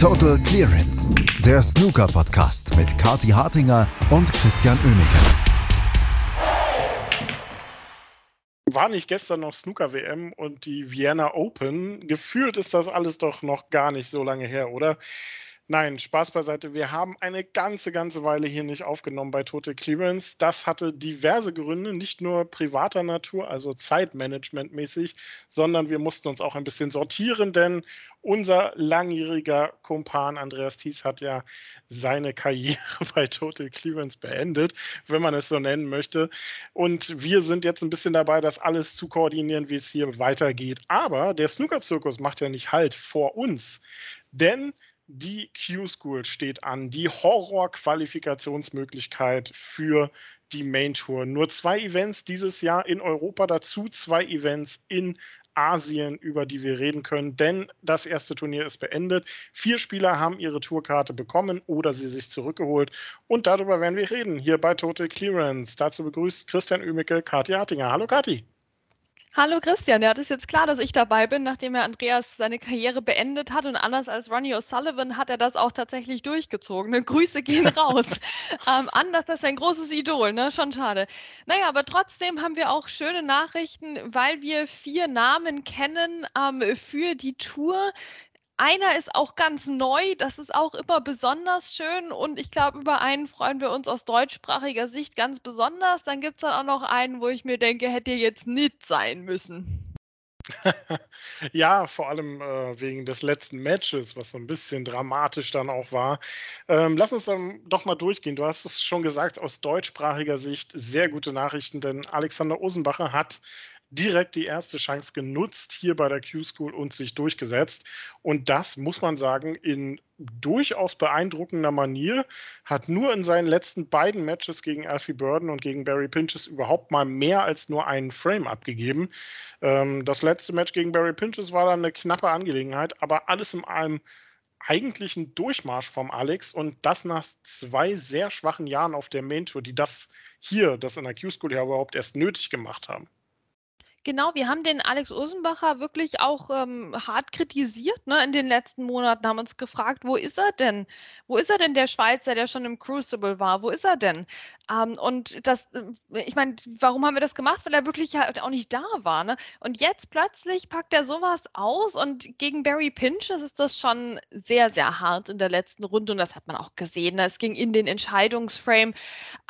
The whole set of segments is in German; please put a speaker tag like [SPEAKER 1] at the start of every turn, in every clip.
[SPEAKER 1] Total Clearance, der Snooker-Podcast mit Kati Hartinger und Christian Oemeke.
[SPEAKER 2] War nicht gestern noch Snooker-WM und die Vienna Open? Gefühlt ist das alles doch noch gar nicht so lange her, oder? Nein, Spaß beiseite. Wir haben eine ganze, ganze Weile hier nicht aufgenommen bei Total Clearance. Das hatte diverse Gründe, nicht nur privater Natur, also Zeitmanagement-mäßig, sondern wir mussten uns auch ein bisschen sortieren, denn unser langjähriger Kumpan Andreas Thies hat ja seine Karriere bei Total Clearance beendet, wenn man es so nennen möchte. Und wir sind jetzt ein bisschen dabei, das alles zu koordinieren, wie es hier weitergeht. Aber der Snooker-Zirkus macht ja nicht Halt vor uns. Denn die Q-School steht an, die Horror-Qualifikationsmöglichkeit für die Main Tour. Nur zwei Events dieses Jahr in Europa, dazu zwei Events in Asien, über die wir reden können, denn das erste Turnier ist beendet. Vier Spieler haben ihre Tourkarte bekommen oder sie sich zurückgeholt und darüber werden wir reden hier bei Total Clearance. Dazu begrüßt Christian Oemicke, Kathi Hartinger. Hallo Kathi.
[SPEAKER 3] Hallo Christian, ja, das ist jetzt klar, dass ich dabei bin, nachdem er Andreas seine Karriere beendet hat und anders als Ronnie O'Sullivan hat er das auch tatsächlich durchgezogen. Ne? Grüße gehen raus. ähm, anders, das ist ein großes Idol, ne? Schon schade. Naja, aber trotzdem haben wir auch schöne Nachrichten, weil wir vier Namen kennen ähm, für die Tour, einer ist auch ganz neu, das ist auch immer besonders schön und ich glaube, über einen freuen wir uns aus deutschsprachiger Sicht ganz besonders. Dann gibt es dann auch noch einen, wo ich mir denke, hätte jetzt nicht sein müssen.
[SPEAKER 2] ja, vor allem äh, wegen des letzten Matches, was so ein bisschen dramatisch dann auch war. Ähm, lass uns dann doch mal durchgehen. Du hast es schon gesagt, aus deutschsprachiger Sicht sehr gute Nachrichten, denn Alexander Osenbacher hat direkt die erste Chance genutzt hier bei der Q-School und sich durchgesetzt. Und das muss man sagen, in durchaus beeindruckender Manier, hat nur in seinen letzten beiden Matches gegen Alfie Burden und gegen Barry Pinches überhaupt mal mehr als nur einen Frame abgegeben. Ähm, das letzte Match gegen Barry Pinches war dann eine knappe Angelegenheit, aber alles in allem eigentlich ein Durchmarsch vom Alex und das nach zwei sehr schwachen Jahren auf der Main Tour, die das hier, das in der Q-School ja überhaupt erst nötig gemacht haben.
[SPEAKER 3] Genau, wir haben den Alex Ursenbacher wirklich auch ähm, hart kritisiert ne, in den letzten Monaten, haben uns gefragt, wo ist er denn? Wo ist er denn, der Schweizer, der schon im Crucible war? Wo ist er denn? Ähm, und das, äh, ich meine, warum haben wir das gemacht? Weil er wirklich halt auch nicht da war. Ne? Und jetzt plötzlich packt er sowas aus und gegen Barry Pinches ist das schon sehr, sehr hart in der letzten Runde und das hat man auch gesehen. Ne? Es ging in den Entscheidungsframe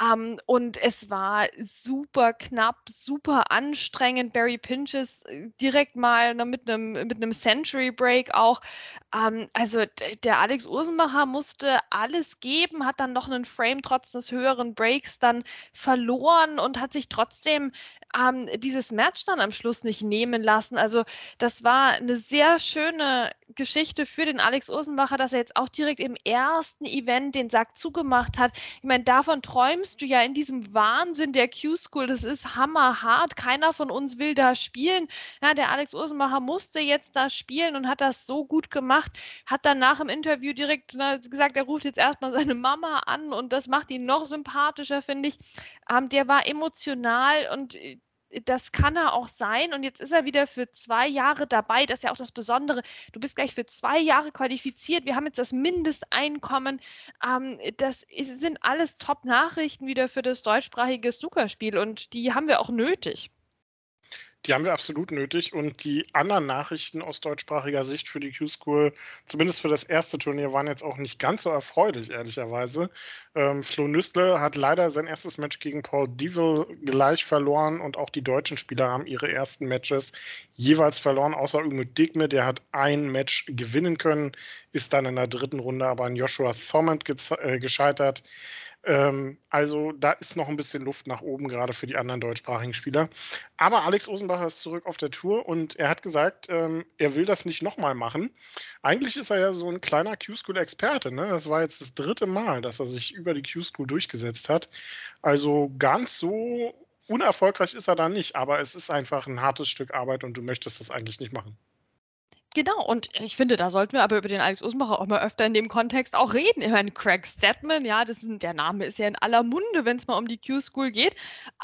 [SPEAKER 3] ähm, und es war super knapp, super anstrengend. Barry Pinches äh, direkt mal ne, mit einem mit einem Century Break auch. Ähm, also der Alex Ursenbacher musste alles geben, hat dann noch einen Frame trotz des höheren Breaks dann verloren und hat sich trotzdem ähm, dieses Match dann am Schluss nicht nehmen lassen. Also das war eine sehr schöne Geschichte für den Alex Ursenbacher, dass er jetzt auch direkt im ersten Event den Sack zugemacht hat. Ich meine, davon träumst du ja in diesem Wahnsinn der Q-School. Das ist hammerhart. Keiner von uns will da spielen. Ja, der Alex Ursenbacher musste jetzt da spielen und hat das so gut gemacht. Hat dann nach dem Interview direkt na, gesagt, er ruft jetzt erstmal seine Mama an und das macht ihn noch sympathischer, finde ich. Ähm, der war emotional und äh, das kann er auch sein. Und jetzt ist er wieder für zwei Jahre dabei. Das ist ja auch das Besondere. Du bist gleich für zwei Jahre qualifiziert. Wir haben jetzt das Mindesteinkommen. Ähm, das sind alles Top-Nachrichten wieder für das deutschsprachige Snookerspiel. Und die haben wir auch nötig.
[SPEAKER 2] Die haben wir absolut nötig und die anderen Nachrichten aus deutschsprachiger Sicht für die Q-School, zumindest für das erste Turnier, waren jetzt auch nicht ganz so erfreulich, ehrlicherweise. Ähm, Flo Nüssle hat leider sein erstes Match gegen Paul Devil gleich verloren und auch die deutschen Spieler haben ihre ersten Matches jeweils verloren, außer Umut Digme, der hat ein Match gewinnen können, ist dann in der dritten Runde aber an Joshua Thomond äh, gescheitert. Ähm, also da ist noch ein bisschen Luft nach oben, gerade für die anderen deutschsprachigen Spieler. Aber Alex Osenbacher ist zurück auf der Tour und er hat gesagt, ähm, er will das nicht nochmal machen. Eigentlich ist er ja so ein kleiner Q-School-Experte. Ne? Das war jetzt das dritte Mal, dass er sich über die Q-School durchgesetzt hat. Also ganz so unerfolgreich ist er da nicht, aber es ist einfach ein hartes Stück Arbeit und du möchtest das eigentlich nicht machen.
[SPEAKER 3] Genau, und ich finde, da sollten wir aber über den Alex Usmacher auch mal öfter in dem Kontext auch reden. Ich meine, Craig Stedman, ja, das ist, der Name ist ja in aller Munde, wenn es mal um die Q-School geht.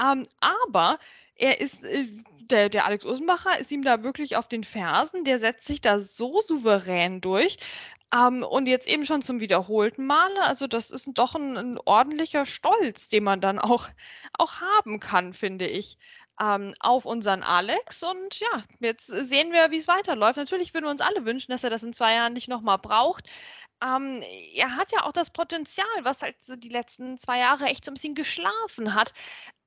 [SPEAKER 3] Ähm, aber er ist, äh, der, der Alex Usmacher ist ihm da wirklich auf den Fersen, der setzt sich da so souverän durch. Ähm, und jetzt eben schon zum wiederholten Male. Also das ist doch ein, ein ordentlicher Stolz, den man dann auch, auch haben kann, finde ich ähm, auf unseren Alex. Und ja, jetzt sehen wir, wie es weiterläuft. Natürlich würden wir uns alle wünschen, dass er das in zwei Jahren nicht nochmal braucht. Ähm, er hat ja auch das Potenzial, was halt so die letzten zwei Jahre echt so ein bisschen geschlafen hat.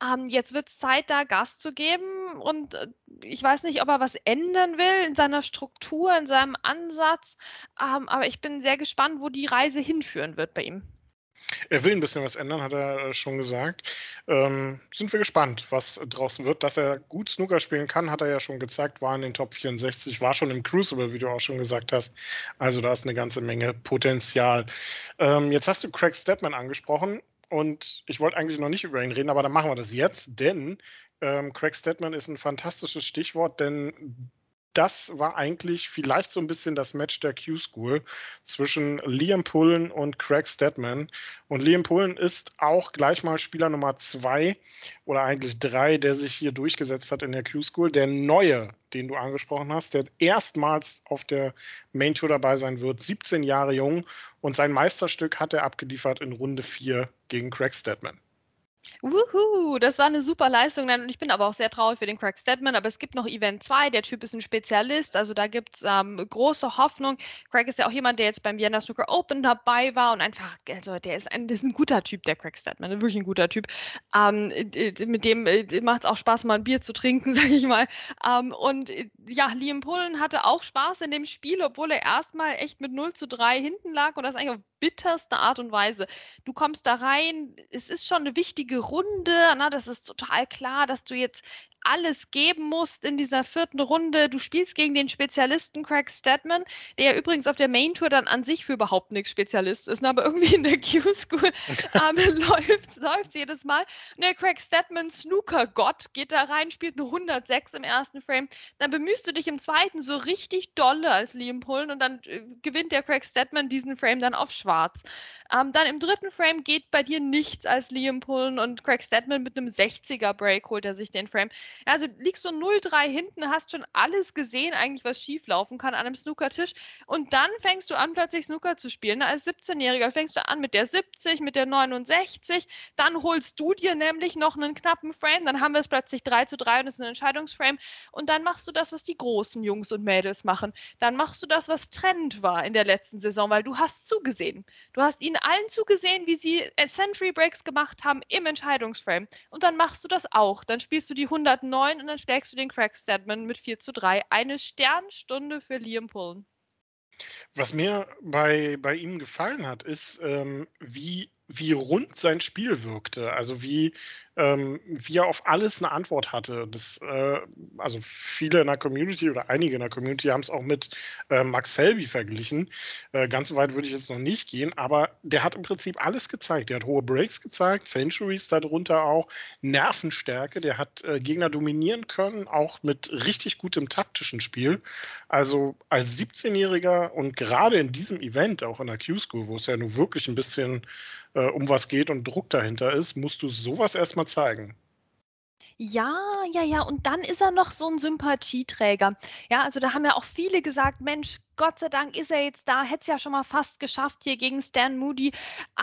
[SPEAKER 3] Ähm, jetzt wird es Zeit, da Gas zu geben. Und äh, ich weiß nicht, ob er was ändern will in seiner Struktur, in seinem Ansatz. Ähm, aber ich bin sehr gespannt, wo die Reise hinführen wird bei ihm.
[SPEAKER 2] Er will ein bisschen was ändern, hat er äh, schon gesagt. Ähm, sind wir gespannt, was draußen wird. Dass er gut Snooker spielen kann, hat er ja schon gezeigt, war in den Top 64, war schon im Crucible, wie du auch schon gesagt hast. Also da ist eine ganze Menge Potenzial. Ähm, jetzt hast du Craig Stedman angesprochen und ich wollte eigentlich noch nicht über ihn reden, aber dann machen wir das jetzt, denn ähm, Craig Stedman ist ein fantastisches Stichwort, denn das war eigentlich vielleicht so ein bisschen das Match der Q-School zwischen Liam Pullen und Craig Stedman. Und Liam Pullen ist auch gleich mal Spieler Nummer zwei oder eigentlich drei, der sich hier durchgesetzt hat in der Q-School. Der neue, den du angesprochen hast, der erstmals auf der Main Tour dabei sein wird, 17 Jahre jung. Und sein Meisterstück hat er abgeliefert in Runde vier gegen Craig Stedman.
[SPEAKER 3] Wuhu, das war eine super Leistung. Und ich bin aber auch sehr traurig für den Craig Stedman. Aber es gibt noch Event 2. Der Typ ist ein Spezialist. Also da gibt es ähm, große Hoffnung. Craig ist ja auch jemand, der jetzt beim Vienna Snooker Open dabei war und einfach, also der ist ein, ist ein guter Typ, der Craig Stedman. Wirklich ein guter Typ. Ähm, mit dem äh, macht es auch Spaß, mal ein Bier zu trinken, sag ich mal. Ähm, und ja, Liam Pullen hatte auch Spaß in dem Spiel, obwohl er erstmal echt mit 0 zu 3 hinten lag und das eigentlich auf bitterste Art und Weise. Du kommst da rein, es ist schon eine wichtige Runde, na, das ist total klar, dass du jetzt alles geben musst in dieser vierten Runde. Du spielst gegen den Spezialisten Craig Stedman, der übrigens auf der Main Tour dann an sich für überhaupt nichts Spezialist ist, ne, aber irgendwie in der Q-School ähm, läuft es jedes Mal. Und der Craig Stedman Snooker-Gott geht da rein, spielt eine 106 im ersten Frame. Dann bemühst du dich im zweiten so richtig dolle als Liam Pullen und dann äh, gewinnt der Craig Stedman diesen Frame dann auf schwarz. Ähm, dann im dritten Frame geht bei dir nichts als Liam Pullen und Craig Stedman mit einem 60er Break holt er sich den Frame. Also liegst du 0-3 hinten, hast schon alles gesehen, eigentlich was schieflaufen kann an einem Snookertisch. Und dann fängst du an, plötzlich Snooker zu spielen. Als 17-Jähriger fängst du an mit der 70, mit der 69. Dann holst du dir nämlich noch einen knappen Frame. Dann haben wir es plötzlich 3 zu 3 und es ist ein Entscheidungsframe. Und dann machst du das, was die großen Jungs und Mädels machen. Dann machst du das, was Trend war in der letzten Saison, weil du hast zugesehen. Du hast ihnen allen zugesehen, wie sie Century Breaks gemacht haben im Entscheidungsframe. Und dann machst du das auch. Dann spielst du die 100 109 und dann schlägst du den Craig Stedman mit 4 zu 3. Eine Sternstunde für Liam Pullen.
[SPEAKER 2] Was mir bei, bei ihm gefallen hat, ist, ähm, wie, wie rund sein Spiel wirkte. Also wie, ähm, wie er auf alles eine Antwort hatte. Das, äh, also viele in der Community oder einige in der Community haben es auch mit äh, Max Selby verglichen. Äh, ganz so weit würde ich jetzt noch nicht gehen, aber der hat im Prinzip alles gezeigt. Der hat hohe Breaks gezeigt, Centuries darunter auch, Nervenstärke, der hat äh, Gegner dominieren können, auch mit richtig gutem taktischen Spiel. Also als 17-Jähriger und gerade in diesem Event, auch in der Q-School, wo es ja nun wirklich ein bisschen äh, um was geht und Druck dahinter ist, musst du sowas erstmal zeigen.
[SPEAKER 3] Ja, ja, ja. Und dann ist er noch so ein Sympathieträger. Ja, also da haben ja auch viele gesagt, Mensch, Gott sei Dank ist er jetzt da, hätte es ja schon mal fast geschafft hier gegen Stan Moody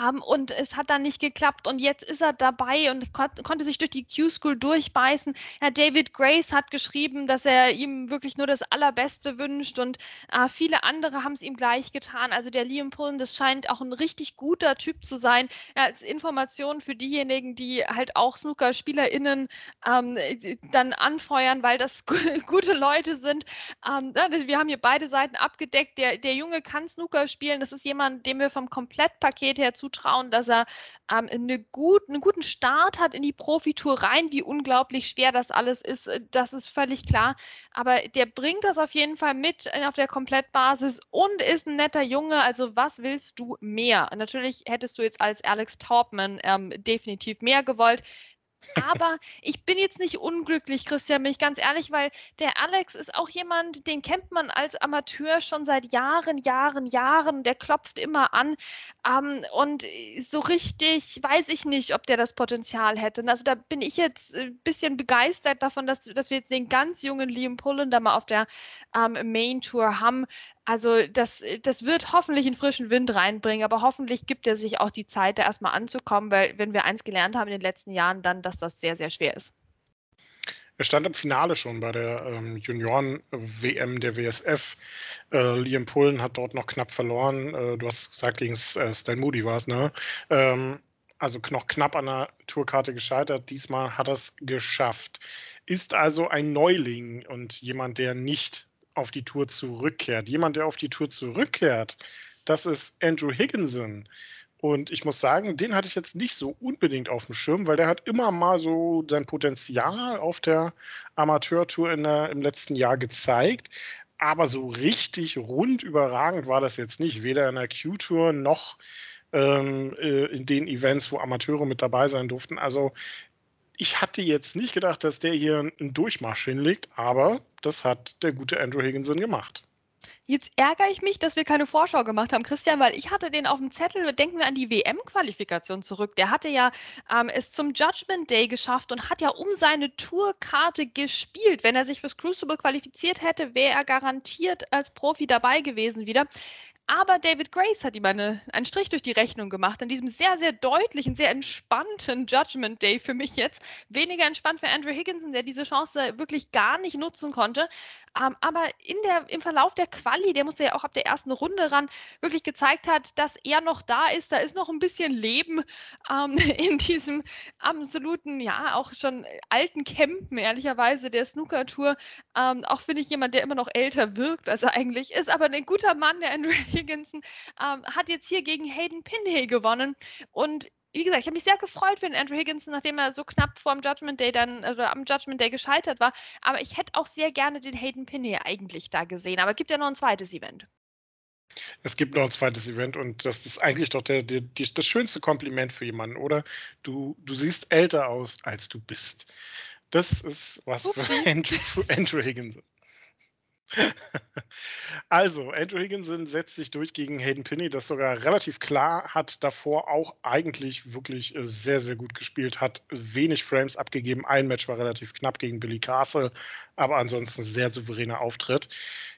[SPEAKER 3] ähm, und es hat dann nicht geklappt und jetzt ist er dabei und kon konnte sich durch die Q-School durchbeißen. Ja, David Grace hat geschrieben, dass er ihm wirklich nur das Allerbeste wünscht und äh, viele andere haben es ihm gleich getan. Also der Liam Pullen, das scheint auch ein richtig guter Typ zu sein. Ja, als Information für diejenigen, die halt auch Snooker-SpielerInnen ähm, dann anfeuern, weil das gute Leute sind. Ähm, wir haben hier beide Seiten abgegeben abgedeckt. Der, der Junge kann Snooker spielen. Das ist jemand, dem wir vom Komplettpaket her zutrauen, dass er ähm, eine gut, einen guten Start hat in die Profitour rein. Wie unglaublich schwer das alles ist, äh, das ist völlig klar. Aber der bringt das auf jeden Fall mit auf der Komplettbasis und ist ein netter Junge. Also was willst du mehr? Natürlich hättest du jetzt als Alex Taubman ähm, definitiv mehr gewollt. Aber ich bin jetzt nicht unglücklich, Christian, bin ich ganz ehrlich, weil der Alex ist auch jemand, den kennt man als Amateur schon seit Jahren, Jahren, Jahren. Der klopft immer an. Ähm, und so richtig weiß ich nicht, ob der das Potenzial hätte. Also da bin ich jetzt ein bisschen begeistert davon, dass, dass wir jetzt den ganz jungen Liam Pullen da mal auf der ähm, Main Tour haben. Also das, das wird hoffentlich einen frischen Wind reinbringen, aber hoffentlich gibt er sich auch die Zeit, da erstmal anzukommen, weil wenn wir eins gelernt haben in den letzten Jahren, dann, dass das sehr, sehr schwer ist.
[SPEAKER 2] Er stand im Finale schon bei der ähm, Junioren-WM der WSF. Äh, Liam Pullen hat dort noch knapp verloren. Äh, du hast gesagt, gegen äh, Stan Moody war es, ne? Ähm, also noch knapp an der Tourkarte gescheitert. Diesmal hat er es geschafft. Ist also ein Neuling und jemand, der nicht auf die Tour zurückkehrt. Jemand, der auf die Tour zurückkehrt, das ist Andrew Higginson. Und ich muss sagen, den hatte ich jetzt nicht so unbedingt auf dem Schirm, weil der hat immer mal so sein Potenzial auf der Amateurtour in im letzten Jahr gezeigt. Aber so richtig rund überragend war das jetzt nicht, weder in der Q-Tour noch ähm, äh, in den Events, wo Amateure mit dabei sein durften. Also ich hatte jetzt nicht gedacht, dass der hier einen Durchmarsch hinlegt, aber das hat der gute Andrew Higginson gemacht.
[SPEAKER 3] Jetzt ärgere ich mich, dass wir keine Vorschau gemacht haben, Christian, weil ich hatte den auf dem Zettel, denken wir an die WM-Qualifikation zurück. Der hatte ja ähm, es zum Judgment Day geschafft und hat ja um seine Tourkarte gespielt. Wenn er sich fürs Crucible qualifiziert hätte, wäre er garantiert als Profi dabei gewesen wieder. Aber David Grace hat ihm eine, einen Strich durch die Rechnung gemacht an diesem sehr, sehr deutlichen, sehr entspannten Judgment Day für mich jetzt. Weniger entspannt für Andrew Higginson, der diese Chance wirklich gar nicht nutzen konnte. Ähm, aber in der, im Verlauf der Quali, der musste ja auch ab der ersten Runde ran, wirklich gezeigt hat, dass er noch da ist. Da ist noch ein bisschen Leben ähm, in diesem absoluten, ja, auch schon alten Campen, ehrlicherweise, der Snooker-Tour. Ähm, auch finde ich jemand, der immer noch älter wirkt, als er eigentlich ist. Aber ein guter Mann, der Andrew Higginson, ähm, hat jetzt hier gegen Hayden Pinney gewonnen. Und wie gesagt, ich habe mich sehr gefreut für den Andrew Higginson, nachdem er so knapp vor dem Judgment Day dann, also am Judgment Day gescheitert war. Aber ich hätte auch sehr gerne den Hayden Pinney eigentlich da gesehen. Aber es gibt ja noch ein zweites Event.
[SPEAKER 2] Es gibt noch ein zweites Event und das ist eigentlich doch der, der, der, das schönste Kompliment für jemanden, oder? Du, du siehst älter aus, als du bist. Das ist was für Andrew, für Andrew Higginson. Also, Andrew Higginson setzt sich durch gegen Hayden Pinney, das sogar relativ klar hat davor auch eigentlich wirklich äh, sehr, sehr gut gespielt, hat wenig Frames abgegeben. Ein Match war relativ knapp gegen Billy Castle, aber ansonsten sehr souveräner Auftritt.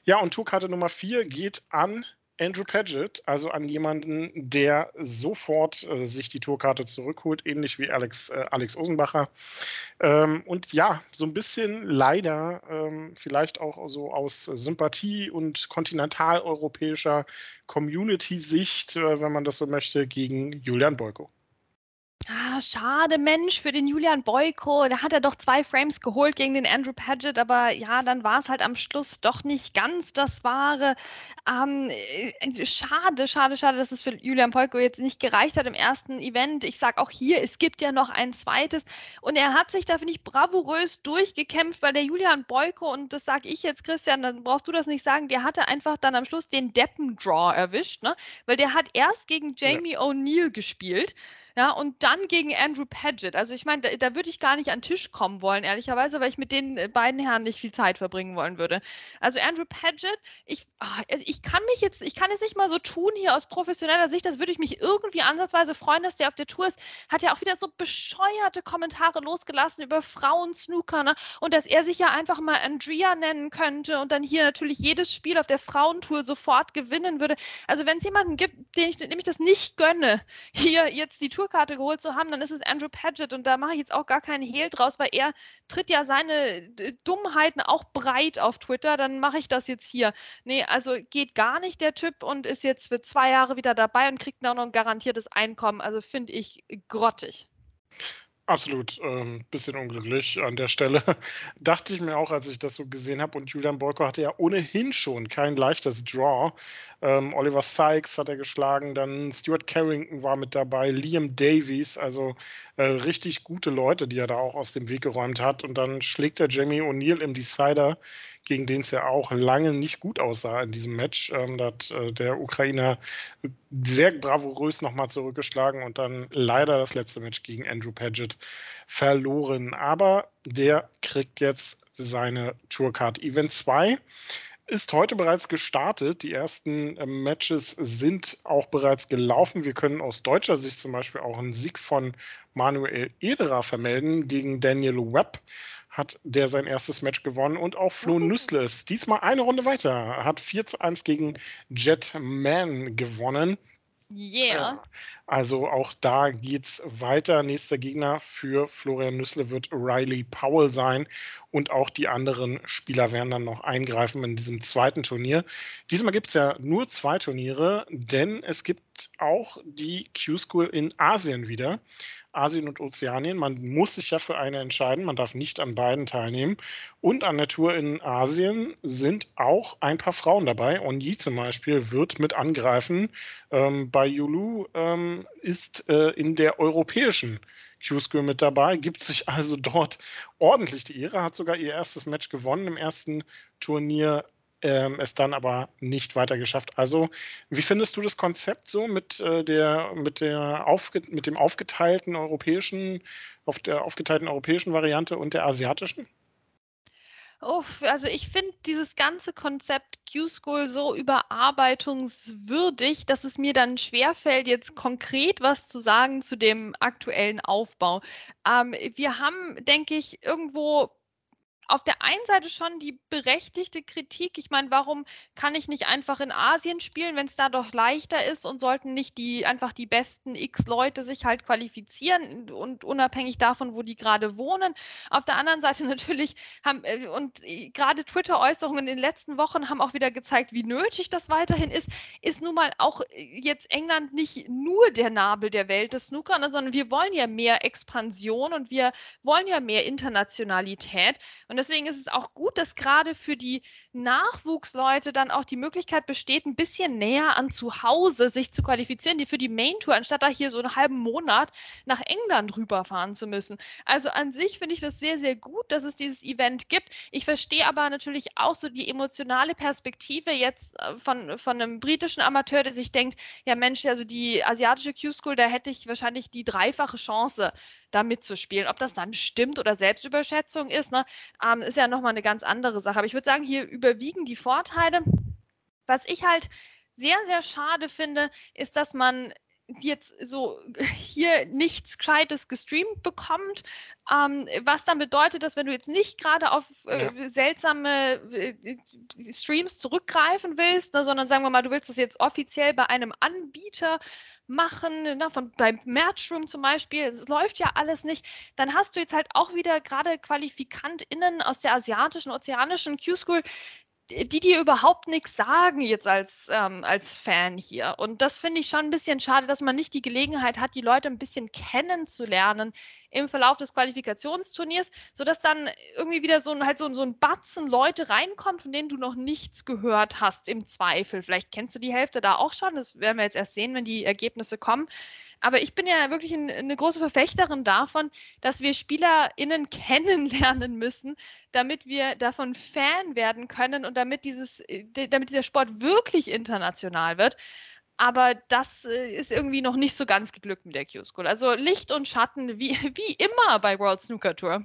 [SPEAKER 2] Ja, und Tourkarte Nummer 4 geht an Andrew Paget, also an jemanden, der sofort äh, sich die Tourkarte zurückholt, ähnlich wie Alex, äh, Alex Osenbacher. Ähm, und ja, so ein bisschen leider, ähm, vielleicht auch so aus Sympathie und kontinentaleuropäischer Community-Sicht, äh, wenn man das so möchte, gegen Julian Boyko.
[SPEAKER 3] Ah, schade, Mensch, für den Julian Boyko. Da hat er doch zwei Frames geholt gegen den Andrew Paget, aber ja, dann war es halt am Schluss doch nicht ganz das Wahre. Ähm, äh, schade, schade, schade, dass es für Julian Boyko jetzt nicht gereicht hat im ersten Event. Ich sage auch hier, es gibt ja noch ein zweites. Und er hat sich da, finde ich, bravourös durchgekämpft, weil der Julian Boyko, und das sage ich jetzt, Christian, dann brauchst du das nicht sagen, der hatte einfach dann am Schluss den Deppen-Draw erwischt, ne? Weil der hat erst gegen Jamie ja. O'Neill gespielt. Ja, und dann gegen Andrew Paget. Also ich meine, da, da würde ich gar nicht an den Tisch kommen wollen, ehrlicherweise, weil ich mit den äh, beiden Herren nicht viel Zeit verbringen wollen würde. Also Andrew Paget, ich, ach, ich kann mich jetzt, ich kann es nicht mal so tun hier aus professioneller Sicht, das würde ich mich irgendwie ansatzweise freuen, dass der auf der Tour ist. Hat ja auch wieder so bescheuerte Kommentare losgelassen über Frauen-Snooker, ne? Und dass er sich ja einfach mal Andrea nennen könnte und dann hier natürlich jedes Spiel auf der Frauentour sofort gewinnen würde. Also wenn es jemanden gibt, den ich, dem ich das nicht gönne, hier jetzt die Tour Tourkarte geholt zu haben, dann ist es Andrew Paget und da mache ich jetzt auch gar keinen Hehl draus, weil er tritt ja seine äh, Dummheiten auch breit auf Twitter, dann mache ich das jetzt hier. Nee, also geht gar nicht der Typ und ist jetzt für zwei Jahre wieder dabei und kriegt auch noch ein garantiertes Einkommen. Also finde ich grottig.
[SPEAKER 2] Absolut, ähm, bisschen unglücklich an der Stelle. Dachte ich mir auch, als ich das so gesehen habe. Und Julian Boyko hatte ja ohnehin schon kein leichtes Draw. Ähm, Oliver Sykes hat er geschlagen, dann Stuart Carrington war mit dabei, Liam Davies, also äh, richtig gute Leute, die er da auch aus dem Weg geräumt hat. Und dann schlägt er Jamie O'Neill im Decider, gegen den es ja auch lange nicht gut aussah in diesem Match. Ähm, da hat äh, der Ukrainer sehr bravourös nochmal zurückgeschlagen und dann leider das letzte Match gegen Andrew Paget verloren. Aber der kriegt jetzt seine Tourcard Event 2 ist heute bereits gestartet. Die ersten äh, Matches sind auch bereits gelaufen. Wir können aus deutscher Sicht zum Beispiel auch einen Sieg von Manuel Ederer vermelden gegen Daniel Webb. hat der sein erstes Match gewonnen und auch Flo Nüssle ist diesmal eine Runde weiter, hat 4 zu 1 gegen Jetman gewonnen.
[SPEAKER 3] Yeah.
[SPEAKER 2] Also auch da geht's weiter. Nächster Gegner für Florian Nüssle wird Riley Powell sein und auch die anderen Spieler werden dann noch eingreifen in diesem zweiten Turnier. Diesmal gibt's ja nur zwei Turniere, denn es gibt auch die Q-School in Asien wieder. Asien und Ozeanien. Man muss sich ja für eine entscheiden. Man darf nicht an beiden teilnehmen. Und an der Tour in Asien sind auch ein paar Frauen dabei. Onyi zum Beispiel wird mit angreifen. Ähm, bei Yulu ähm, ist äh, in der europäischen Q-School mit dabei, gibt sich also dort ordentlich die Ehre, hat sogar ihr erstes Match gewonnen im ersten Turnier ähm, es dann aber nicht weiter geschafft. Also, wie findest du das Konzept so mit äh, der, mit der aufge mit dem aufgeteilten europäischen, auf der aufgeteilten europäischen Variante und der asiatischen?
[SPEAKER 3] Oh, also ich finde dieses ganze Konzept Q-School so überarbeitungswürdig, dass es mir dann schwerfällt, jetzt konkret was zu sagen zu dem aktuellen Aufbau. Ähm, wir haben, denke ich, irgendwo auf der einen Seite schon die berechtigte Kritik. Ich meine, warum kann ich nicht einfach in Asien spielen, wenn es da doch leichter ist und sollten nicht die einfach die besten X Leute sich halt qualifizieren und unabhängig davon, wo die gerade wohnen. Auf der anderen Seite natürlich haben äh, und äh, gerade Twitter-Äußerungen in den letzten Wochen haben auch wieder gezeigt, wie nötig das weiterhin ist. Ist nun mal auch äh, jetzt England nicht nur der Nabel der Welt des Snooker, sondern wir wollen ja mehr Expansion und wir wollen ja mehr Internationalität. Und und deswegen ist es auch gut, dass gerade für die Nachwuchsleute dann auch die Möglichkeit besteht, ein bisschen näher an zu Hause sich zu qualifizieren, die für die Main Tour, anstatt da hier so einen halben Monat nach England rüberfahren zu müssen. Also an sich finde ich das sehr, sehr gut, dass es dieses Event gibt. Ich verstehe aber natürlich auch so die emotionale Perspektive jetzt äh, von, von einem britischen Amateur, der sich denkt, ja Mensch, also die asiatische Q-School, da hätte ich wahrscheinlich die dreifache Chance, da mitzuspielen. Ob das dann stimmt oder Selbstüberschätzung ist, ne, ähm, ist ja nochmal eine ganz andere Sache. Aber ich würde sagen, hier überwiegen die Vorteile. Was ich halt sehr, sehr schade finde, ist, dass man jetzt so hier nichts Gescheites gestreamt bekommt, ähm, was dann bedeutet, dass wenn du jetzt nicht gerade auf äh, ja. seltsame äh, Streams zurückgreifen willst, ne, sondern sagen wir mal, du willst das jetzt offiziell bei einem Anbieter machen, ne, von beim Matchroom zum Beispiel, es läuft ja alles nicht, dann hast du jetzt halt auch wieder gerade QualifikantInnen aus der asiatischen, ozeanischen Q-School, die dir überhaupt nichts sagen jetzt als, ähm, als Fan hier. Und das finde ich schon ein bisschen schade, dass man nicht die Gelegenheit hat, die Leute ein bisschen kennenzulernen im Verlauf des Qualifikationsturniers, sodass dann irgendwie wieder so ein, halt so, so ein Batzen Leute reinkommt, von denen du noch nichts gehört hast im Zweifel. Vielleicht kennst du die Hälfte da auch schon, das werden wir jetzt erst sehen, wenn die Ergebnisse kommen. Aber ich bin ja wirklich ein, eine große Verfechterin davon, dass wir SpielerInnen kennenlernen müssen, damit wir davon Fan werden können und damit dieses, äh, damit dieser Sport wirklich international wird. Aber das äh, ist irgendwie noch nicht so ganz geglückt mit der Q-School. Also Licht und Schatten, wie, wie immer bei World Snooker Tour.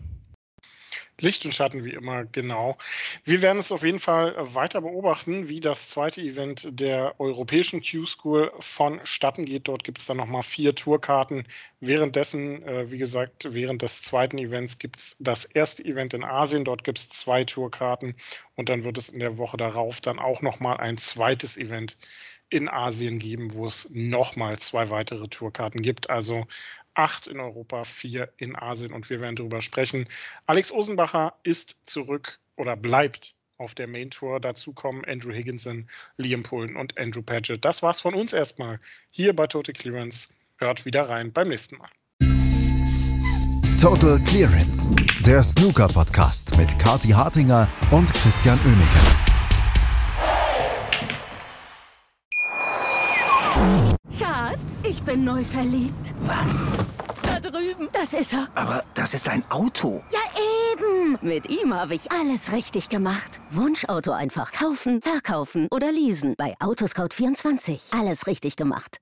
[SPEAKER 2] Licht und Schatten wie immer, genau. Wir werden es auf jeden Fall weiter beobachten, wie das zweite Event der europäischen Q-School vonstatten geht. Dort gibt es dann nochmal vier Tourkarten. Währenddessen, äh, wie gesagt, während des zweiten Events gibt es das erste Event in Asien. Dort gibt es zwei Tourkarten und dann wird es in der Woche darauf dann auch nochmal ein zweites Event in Asien geben, wo es nochmal zwei weitere Tourkarten gibt. Also acht in Europa, vier in Asien und wir werden darüber sprechen. Alex Osenbacher ist zurück oder bleibt auf der Main Tour. Dazu kommen Andrew Higginson, Liam Pullen und Andrew Padgett. Das war's von uns erstmal hier bei Total Clearance. Hört wieder rein beim nächsten Mal.
[SPEAKER 1] Total Clearance, der Snooker Podcast mit Kati Hartinger und Christian Oemeke.
[SPEAKER 4] Schatz, ich bin neu verliebt.
[SPEAKER 5] Was?
[SPEAKER 4] Da drüben. Das ist er.
[SPEAKER 5] Aber das ist ein Auto.
[SPEAKER 4] Ja, eben. Mit ihm habe ich alles richtig gemacht. Wunschauto einfach kaufen, verkaufen oder leasen. Bei Autoscout24. Alles richtig gemacht.